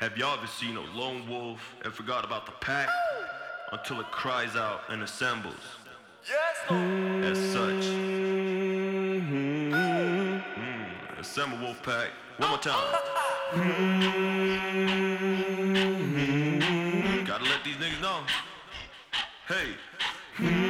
Have y'all ever seen a lone wolf and forgot about the pack until it cries out and assembles? As such. Mm, assemble wolf pack. One more time. Gotta let these niggas know. Hey.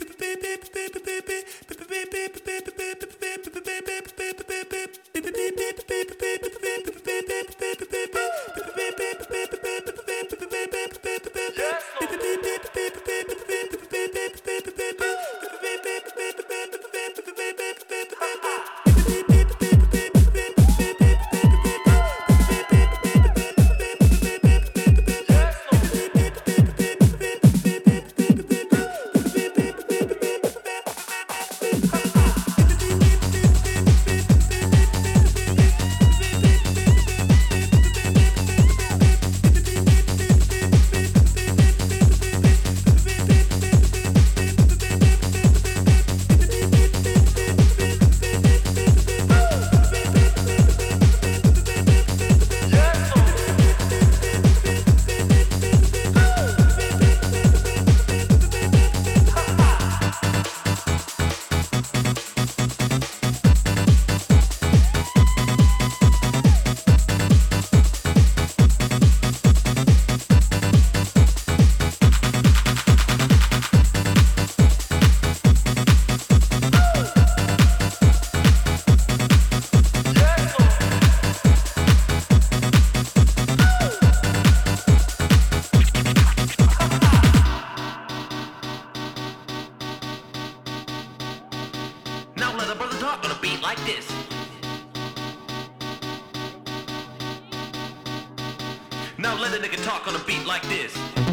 beat like this.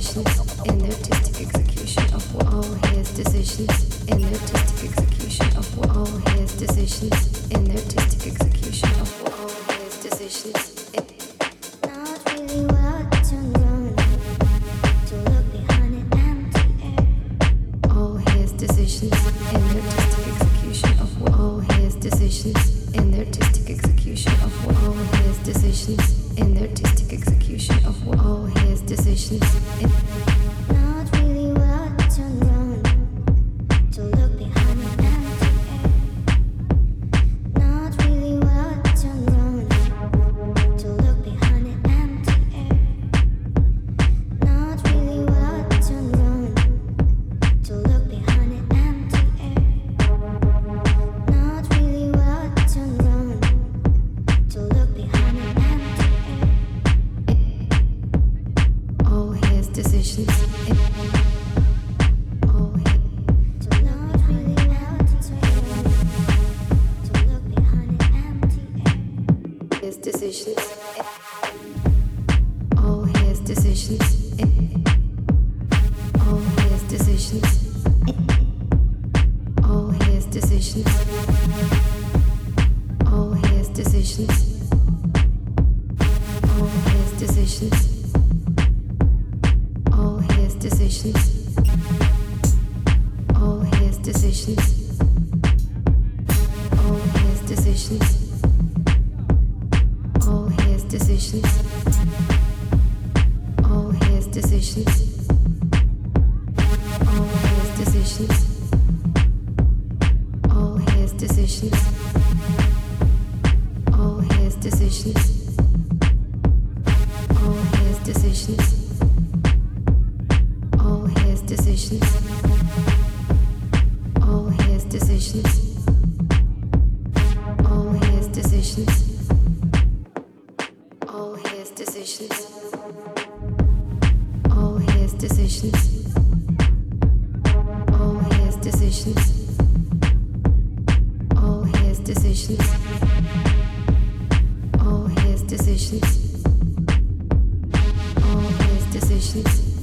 decisions in the artistic execution of all his decisions in the artistic execution of all his decisions in the artistic execution of all his decisions. Вічність.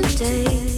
Today